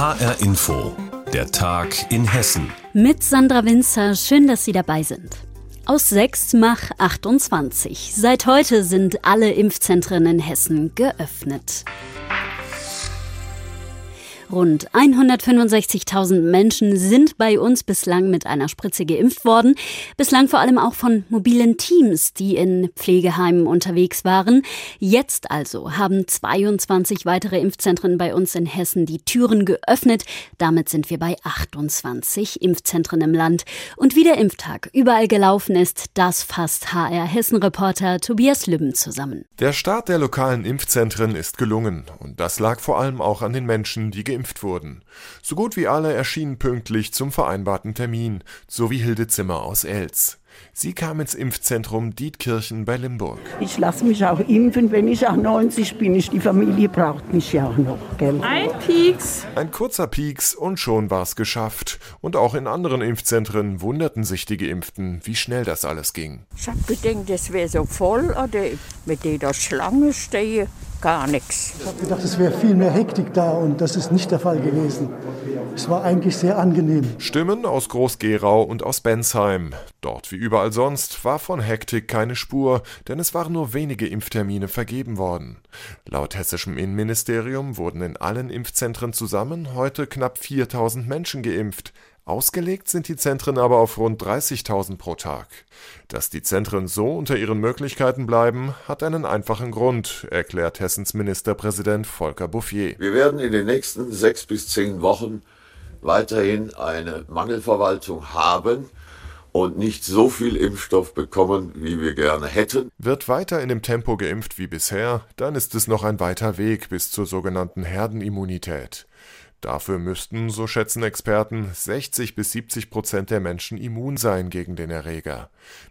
HR Info, der Tag in Hessen. Mit Sandra Winzer, schön, dass Sie dabei sind. Aus 6 mach 28. Seit heute sind alle Impfzentren in Hessen geöffnet. Rund 165.000 Menschen sind bei uns bislang mit einer Spritze geimpft worden. Bislang vor allem auch von mobilen Teams, die in Pflegeheimen unterwegs waren. Jetzt also haben 22 weitere Impfzentren bei uns in Hessen die Türen geöffnet. Damit sind wir bei 28 Impfzentren im Land. Und wie der Impftag überall gelaufen ist, das fasst HR Hessen-Reporter Tobias Lübben zusammen. Der Start der lokalen Impfzentren ist gelungen. Und das lag vor allem auch an den Menschen, die geimpft geimpft wurden. So gut wie alle erschienen pünktlich zum vereinbarten Termin, so wie Hilde Zimmer aus Els. Sie kam ins Impfzentrum Dietkirchen bei Limburg. Ich lasse mich auch impfen, wenn ich auch 90 bin. Ich, die Familie braucht mich ja auch noch. Gell? Ein Pieks. Ein kurzer Pieks und schon war es geschafft. Und auch in anderen Impfzentren wunderten sich die Geimpften, wie schnell das alles ging. Ich habe gedacht, es wäre so voll oder mit der Schlange stehe gar nichts. Ich habe gedacht, es wäre viel mehr Hektik da und das ist nicht der Fall gewesen. Es war eigentlich sehr angenehm. Stimmen aus Groß-Gerau und aus Bensheim. Dort wie überall sonst war von Hektik keine Spur, denn es waren nur wenige Impftermine vergeben worden. Laut hessischem Innenministerium wurden in allen Impfzentren zusammen heute knapp 4000 Menschen geimpft. Ausgelegt sind die Zentren aber auf rund 30.000 pro Tag. Dass die Zentren so unter ihren Möglichkeiten bleiben, hat einen einfachen Grund, erklärt Hessens Ministerpräsident Volker Bouffier. Wir werden in den nächsten sechs bis zehn Wochen weiterhin eine Mangelverwaltung haben und nicht so viel Impfstoff bekommen, wie wir gerne hätten. Wird weiter in dem Tempo geimpft wie bisher, dann ist es noch ein weiter Weg bis zur sogenannten Herdenimmunität. Dafür müssten, so schätzen Experten, 60 bis 70 Prozent der Menschen immun sein gegen den Erreger.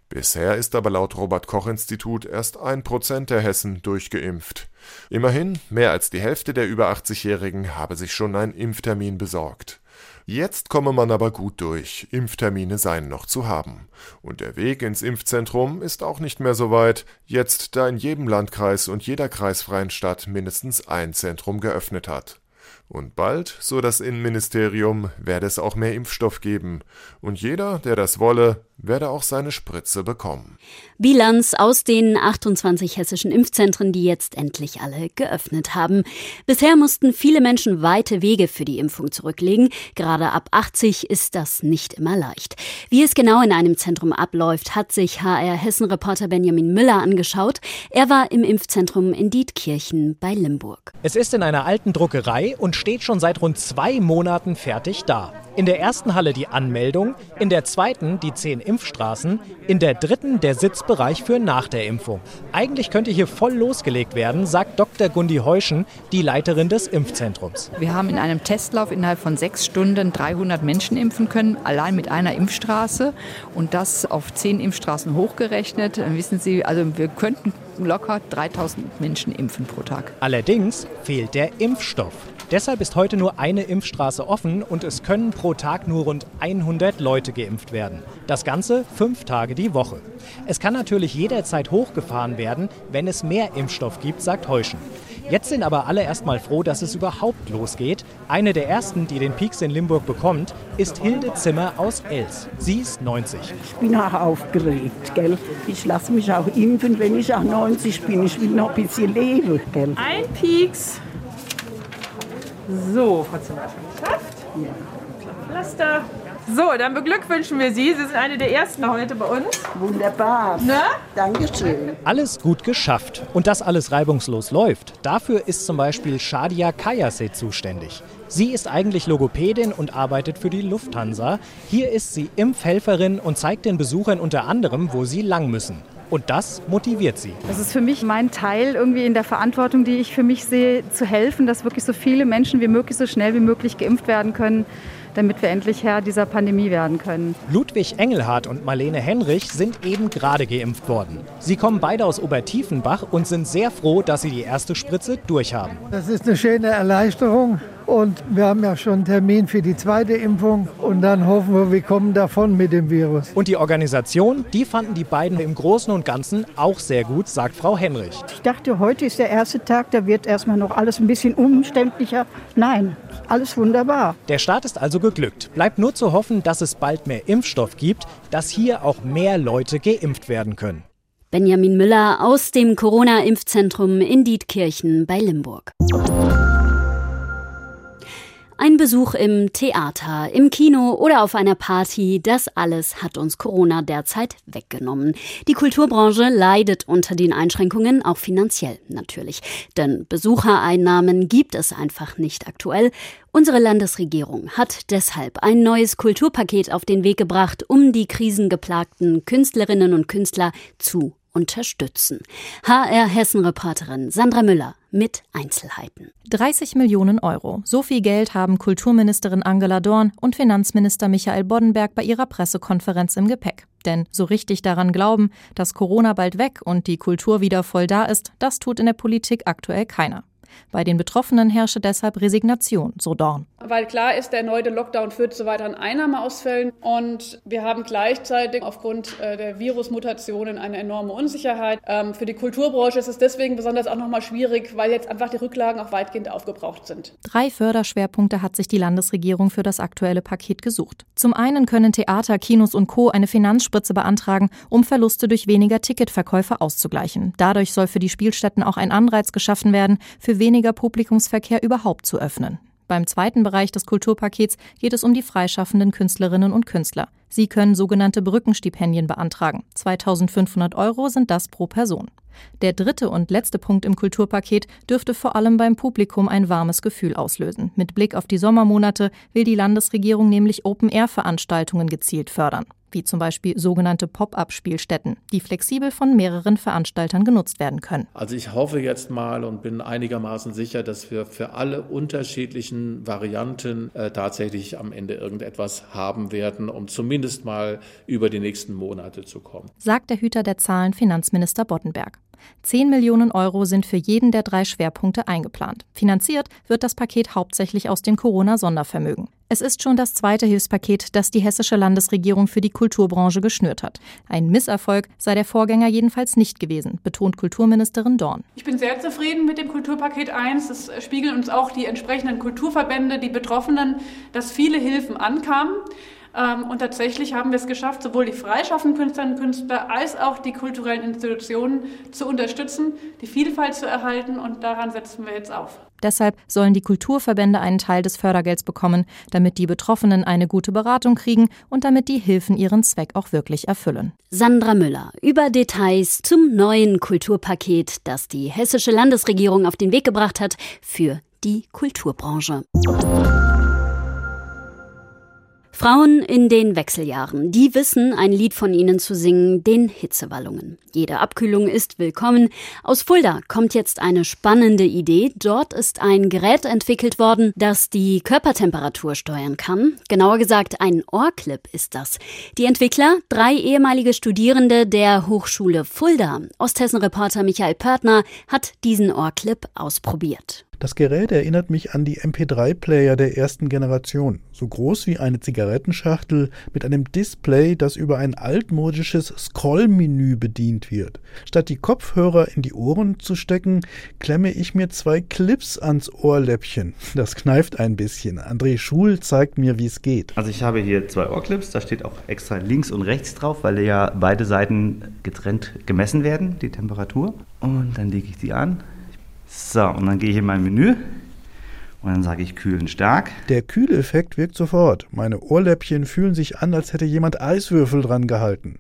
Bisher ist aber laut Robert Koch Institut erst ein Prozent der Hessen durchgeimpft. Immerhin, mehr als die Hälfte der über 80-Jährigen habe sich schon einen Impftermin besorgt. Jetzt komme man aber gut durch, Impftermine seien noch zu haben. Und der Weg ins Impfzentrum ist auch nicht mehr so weit, jetzt da in jedem Landkreis und jeder kreisfreien Stadt mindestens ein Zentrum geöffnet hat. Und bald, so das Innenministerium, werde es auch mehr Impfstoff geben. Und jeder, der das wolle, werde auch seine Spritze bekommen. Bilanz aus den 28 hessischen Impfzentren, die jetzt endlich alle geöffnet haben. Bisher mussten viele Menschen weite Wege für die Impfung zurücklegen. Gerade ab 80 ist das nicht immer leicht. Wie es genau in einem Zentrum abläuft, hat sich HR Hessen-Reporter Benjamin Müller angeschaut. Er war im Impfzentrum in Dietkirchen bei Limburg. Es ist in einer alten Druckerei und steht schon seit rund zwei Monaten fertig da. In der ersten Halle die Anmeldung, in der zweiten die zehn Impfstraßen, in der dritten der Sitzbereich für nach der Impfung. Eigentlich könnte hier voll losgelegt werden, sagt Dr. Gundi Heuschen, die Leiterin des Impfzentrums. Wir haben in einem Testlauf innerhalb von sechs Stunden 300 Menschen impfen können, allein mit einer Impfstraße und das auf zehn Impfstraßen hochgerechnet. Wissen Sie, also wir könnten locker 3000 Menschen impfen pro Tag. Allerdings fehlt der Impfstoff. Deshalb ist heute nur eine Impfstraße offen und es können pro Tag nur rund 100 Leute geimpft werden. Das Ganze fünf Tage die Woche. Es kann natürlich jederzeit hochgefahren werden, wenn es mehr Impfstoff gibt, sagt Heuschen. Jetzt sind aber alle erstmal froh, dass es überhaupt losgeht. Eine der ersten, die den Pieks in Limburg bekommt, ist Hilde Zimmer aus Els. Sie ist 90. Ich bin auch aufgeregt, gell? Ich lasse mich auch impfen, wenn ich auch 90 bin. Ich will noch ein bisschen leben, gell? Ein Pieks. So, Frau Zimmer, schon geschafft. Ja. Pflaster. So, dann beglückwünschen wir Sie. Sie sind eine der ersten heute bei uns. Wunderbar. Ne? Dankeschön. Alles gut geschafft. Und dass alles reibungslos läuft, dafür ist zum Beispiel Shadia Kayase zuständig. Sie ist eigentlich Logopädin und arbeitet für die Lufthansa. Hier ist sie Impfhelferin und zeigt den Besuchern unter anderem, wo sie lang müssen. Und das motiviert sie. Das ist für mich mein Teil irgendwie in der Verantwortung, die ich für mich sehe, zu helfen, dass wirklich so viele Menschen wie möglich so schnell wie möglich geimpft werden können damit wir endlich Herr dieser Pandemie werden können. Ludwig Engelhardt und Marlene Henrich sind eben gerade geimpft worden. Sie kommen beide aus Obertiefenbach und sind sehr froh, dass sie die erste Spritze durchhaben. Das ist eine schöne Erleichterung. Und wir haben ja schon einen Termin für die zweite Impfung. Und dann hoffen wir, wir kommen davon mit dem Virus. Und die Organisation, die fanden die beiden im Großen und Ganzen auch sehr gut, sagt Frau Henrich. Ich dachte, heute ist der erste Tag, da wird erstmal noch alles ein bisschen umständlicher. Nein, alles wunderbar. Der Start ist also geglückt. Bleibt nur zu hoffen, dass es bald mehr Impfstoff gibt, dass hier auch mehr Leute geimpft werden können. Benjamin Müller aus dem Corona-Impfzentrum in Dietkirchen bei Limburg. Ein Besuch im Theater, im Kino oder auf einer Party, das alles hat uns Corona derzeit weggenommen. Die Kulturbranche leidet unter den Einschränkungen, auch finanziell natürlich. Denn Besuchereinnahmen gibt es einfach nicht aktuell. Unsere Landesregierung hat deshalb ein neues Kulturpaket auf den Weg gebracht, um die krisengeplagten Künstlerinnen und Künstler zu unterstützen. HR Hessen-Reporterin Sandra Müller mit Einzelheiten. 30 Millionen Euro. So viel Geld haben Kulturministerin Angela Dorn und Finanzminister Michael Boddenberg bei ihrer Pressekonferenz im Gepäck. Denn so richtig daran glauben, dass Corona bald weg und die Kultur wieder voll da ist, das tut in der Politik aktuell keiner. Bei den Betroffenen herrsche deshalb Resignation, so Dorn. Weil klar ist, der erneute Lockdown führt zu weiteren Einnahmeausfällen und wir haben gleichzeitig aufgrund äh, der Virusmutationen eine enorme Unsicherheit. Ähm, für die Kulturbranche ist es deswegen besonders auch nochmal schwierig, weil jetzt einfach die Rücklagen auch weitgehend aufgebraucht sind. Drei Förderschwerpunkte hat sich die Landesregierung für das aktuelle Paket gesucht. Zum einen können Theater, Kinos und Co. eine Finanzspritze beantragen, um Verluste durch weniger Ticketverkäufe auszugleichen. Dadurch soll für die Spielstätten auch ein Anreiz geschaffen werden, weniger Publikumsverkehr überhaupt zu öffnen. Beim zweiten Bereich des Kulturpakets geht es um die freischaffenden Künstlerinnen und Künstler. Sie können sogenannte Brückenstipendien beantragen. 2500 Euro sind das pro Person. Der dritte und letzte Punkt im Kulturpaket dürfte vor allem beim Publikum ein warmes Gefühl auslösen. Mit Blick auf die Sommermonate will die Landesregierung nämlich Open-Air-Veranstaltungen gezielt fördern wie zum Beispiel sogenannte Pop-up-Spielstätten, die flexibel von mehreren Veranstaltern genutzt werden können. Also ich hoffe jetzt mal und bin einigermaßen sicher, dass wir für alle unterschiedlichen Varianten äh, tatsächlich am Ende irgendetwas haben werden, um zumindest mal über die nächsten Monate zu kommen. Sagt der Hüter der Zahlen Finanzminister Boddenberg. 10 Millionen Euro sind für jeden der drei Schwerpunkte eingeplant. Finanziert wird das Paket hauptsächlich aus dem Corona-Sondervermögen. Es ist schon das zweite Hilfspaket, das die hessische Landesregierung für die Kulturbranche geschnürt hat. Ein Misserfolg sei der Vorgänger jedenfalls nicht gewesen, betont Kulturministerin Dorn. Ich bin sehr zufrieden mit dem Kulturpaket 1. Es spiegeln uns auch die entsprechenden Kulturverbände, die Betroffenen, dass viele Hilfen ankamen. Ähm, und tatsächlich haben wir es geschafft, sowohl die freischaffenden Künstlerinnen und Künstler als auch die kulturellen Institutionen zu unterstützen, die Vielfalt zu erhalten und daran setzen wir jetzt auf. Deshalb sollen die Kulturverbände einen Teil des Fördergelds bekommen, damit die Betroffenen eine gute Beratung kriegen und damit die Hilfen ihren Zweck auch wirklich erfüllen. Sandra Müller über Details zum neuen Kulturpaket, das die hessische Landesregierung auf den Weg gebracht hat für die Kulturbranche. Frauen in den Wechseljahren, die wissen, ein Lied von ihnen zu singen, den Hitzewallungen. Jede Abkühlung ist willkommen. Aus Fulda kommt jetzt eine spannende Idee. Dort ist ein Gerät entwickelt worden, das die Körpertemperatur steuern kann. Genauer gesagt, ein Ohrclip ist das. Die Entwickler, drei ehemalige Studierende der Hochschule Fulda. Osthessen-Reporter Michael Pörtner hat diesen Ohrclip ausprobiert. Das Gerät erinnert mich an die MP3-Player der ersten Generation. So groß wie eine Zigarettenschachtel mit einem Display, das über ein altmodisches Scroll-Menü bedient wird. Statt die Kopfhörer in die Ohren zu stecken, klemme ich mir zwei Clips ans Ohrläppchen. Das kneift ein bisschen. André Schul zeigt mir, wie es geht. Also ich habe hier zwei Ohrclips, da steht auch extra links und rechts drauf, weil ja beide Seiten getrennt gemessen werden, die Temperatur. Und dann lege ich die an so, und dann gehe ich in mein Menü und dann sage ich kühlen stark. Der Kühleffekt wirkt sofort. Meine Ohrläppchen fühlen sich an, als hätte jemand Eiswürfel dran gehalten.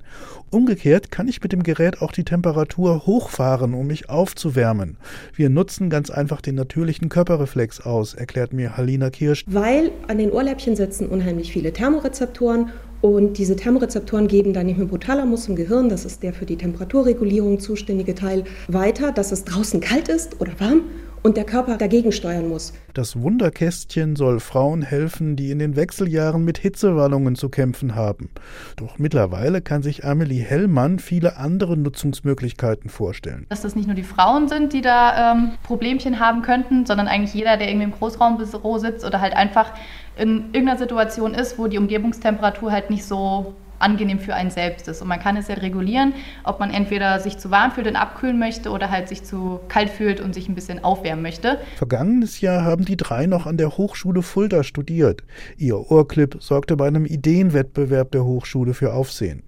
Umgekehrt kann ich mit dem Gerät auch die Temperatur hochfahren, um mich aufzuwärmen. Wir nutzen ganz einfach den natürlichen Körperreflex aus, erklärt mir Halina Kirsch. Weil an den Ohrläppchen sitzen unheimlich viele Thermorezeptoren und diese Thermorezeptoren geben dann im Hypothalamus im Gehirn, das ist der für die Temperaturregulierung zuständige Teil, weiter, dass es draußen kalt ist oder warm und der Körper dagegen steuern muss. Das Wunderkästchen soll Frauen helfen, die in den Wechseljahren mit Hitzewallungen zu kämpfen haben. Doch mittlerweile kann sich Amelie Hellmann viele andere Nutzungsmöglichkeiten vorstellen. Dass das nicht nur die Frauen sind, die da ähm, Problemchen haben könnten, sondern eigentlich jeder, der irgendwie im Großraumbüro sitzt oder halt einfach in irgendeiner Situation ist, wo die Umgebungstemperatur halt nicht so angenehm für einen selbst ist. Und man kann es ja regulieren, ob man entweder sich zu warm fühlt und abkühlen möchte oder halt sich zu kalt fühlt und sich ein bisschen aufwärmen möchte. Vergangenes Jahr haben die drei noch an der Hochschule Fulda studiert. Ihr Ohrclip sorgte bei einem Ideenwettbewerb der Hochschule für Aufsehen.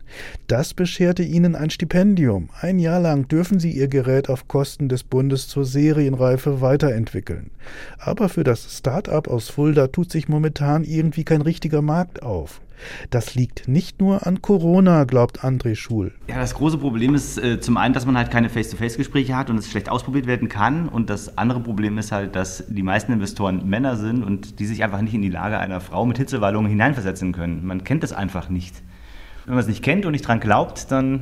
Das bescherte ihnen ein Stipendium. Ein Jahr lang dürfen sie ihr Gerät auf Kosten des Bundes zur Serienreife weiterentwickeln. Aber für das Start-up aus Fulda tut sich momentan irgendwie kein richtiger Markt auf. Das liegt nicht nur an Corona, glaubt André Schul. Ja, das große Problem ist äh, zum einen, dass man halt keine Face-to-Face-Gespräche hat und es schlecht ausprobiert werden kann. Und das andere Problem ist halt, dass die meisten Investoren Männer sind und die sich einfach nicht in die Lage einer Frau mit Hitzewallungen hineinversetzen können. Man kennt das einfach nicht. Wenn man es nicht kennt und nicht dran glaubt, dann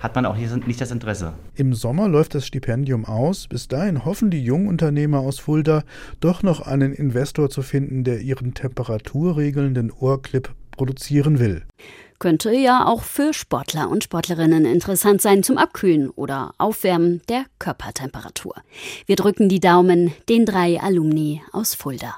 hat man auch nicht das Interesse. Im Sommer läuft das Stipendium aus. Bis dahin hoffen die Jungunternehmer aus Fulda, doch noch einen Investor zu finden, der ihren temperaturregelnden Ohrclip produzieren will. Könnte ja auch für Sportler und Sportlerinnen interessant sein zum Abkühlen oder Aufwärmen der Körpertemperatur. Wir drücken die Daumen den drei Alumni aus Fulda.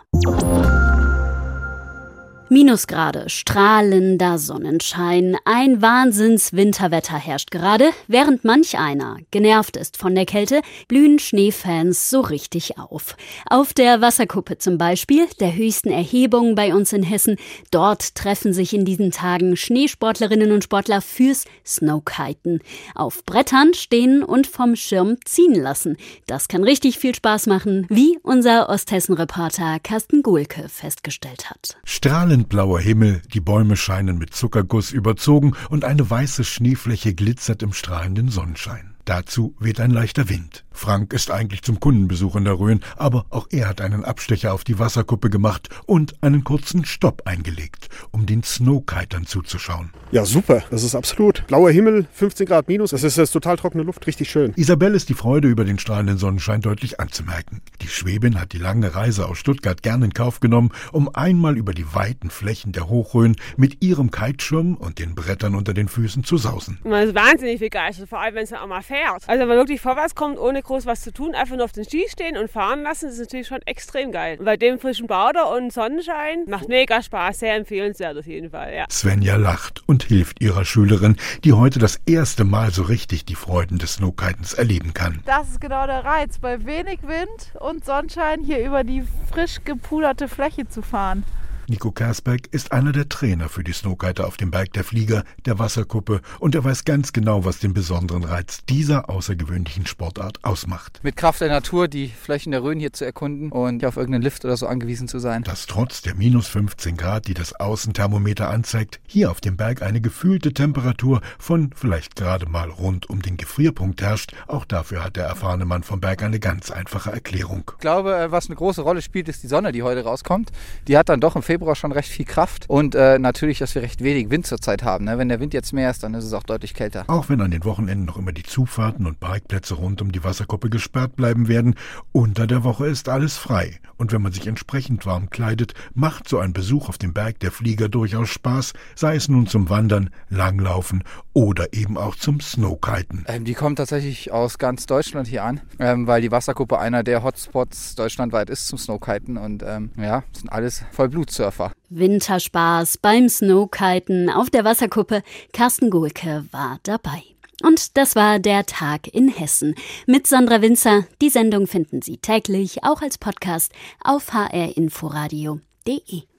Minusgrade, strahlender Sonnenschein, ein Wahnsinns-Winterwetter herrscht gerade, während manch einer genervt ist von der Kälte, blühen Schneefans so richtig auf. Auf der Wasserkuppe zum Beispiel, der höchsten Erhebung bei uns in Hessen, dort treffen sich in diesen Tagen Schneesportlerinnen und Sportler fürs Snowkiten. Auf Brettern stehen und vom Schirm ziehen lassen. Das kann richtig viel Spaß machen, wie unser Osthessen-Reporter Carsten Gulke festgestellt hat. Strahlen blauer Himmel, die Bäume scheinen mit Zuckerguss überzogen und eine weiße Schneefläche glitzert im strahlenden Sonnenschein. Dazu weht ein leichter Wind. Frank ist eigentlich zum Kundenbesuch in der Rhön, aber auch er hat einen Abstecher auf die Wasserkuppe gemacht und einen kurzen Stopp eingelegt, um den Snowkitern zuzuschauen. Ja, super. Das ist absolut. Blauer Himmel, 15 Grad minus. Das ist, das ist total trockene Luft, richtig schön. Isabelle ist die Freude über den strahlenden Sonnenschein deutlich anzumerken. Die Schwäbin hat die lange Reise aus Stuttgart gern in Kauf genommen, um einmal über die weiten Flächen der Hochrhön mit ihrem Kiteschirm und den Brettern unter den Füßen zu sausen. Man ist wahnsinnig begeistert, vor allem wenn es auch mal fährt. Also wenn man wirklich vorwärts kommt, ohne groß was zu tun, einfach nur auf den Ski stehen und fahren lassen, ist natürlich schon extrem geil. Und bei dem frischen Bauder und Sonnenschein macht mega Spaß, sehr empfehlenswert auf jeden Fall, ja. Svenja lacht und hilft ihrer Schülerin, die heute das erste Mal so richtig die Freuden des Snowkitens erleben kann. Das ist genau der Reiz, bei wenig Wind und Sonnenschein hier über die frisch gepuderte Fläche zu fahren. Nico Kersbeck ist einer der Trainer für die Snowkiter auf dem Berg der Flieger, der Wasserkuppe, und er weiß ganz genau, was den besonderen Reiz dieser außergewöhnlichen Sportart ausmacht. Mit Kraft der Natur die Flächen der Rhön hier zu erkunden und auf irgendeinen Lift oder so angewiesen zu sein. Dass trotz der minus 15 Grad, die das Außenthermometer anzeigt, hier auf dem Berg eine gefühlte Temperatur von vielleicht gerade mal rund um den Gefrierpunkt herrscht, auch dafür hat der erfahrene Mann vom Berg eine ganz einfache Erklärung. Ich glaube, äh, was eine große Rolle spielt, ist die Sonne, die heute rauskommt. Die hat dann doch im Februar schon recht viel Kraft und äh, natürlich, dass wir recht wenig Wind zurzeit haben. Ne? Wenn der Wind jetzt mehr ist, dann ist es auch deutlich kälter. Auch wenn an den Wochenenden noch immer die Zufahrten und Parkplätze rund um die Wasserkuppe gesperrt bleiben werden, unter der Woche ist alles frei. Und wenn man sich entsprechend warm kleidet, macht so ein Besuch auf dem Berg der Flieger durchaus Spaß, sei es nun zum Wandern, Langlaufen oder eben auch zum Snowkiten. Ähm, die kommen tatsächlich aus ganz Deutschland hier an, ähm, weil die Wasserkuppe einer der Hotspots deutschlandweit ist zum Snowkiten und ähm, ja, sind alles Vollblutsurfer. Winterspaß beim Snowkiten auf der Wasserkuppe. Carsten Gulke war dabei. Und das war der Tag in Hessen mit Sandra Winzer. Die Sendung finden Sie täglich auch als Podcast auf hrinforadio.de.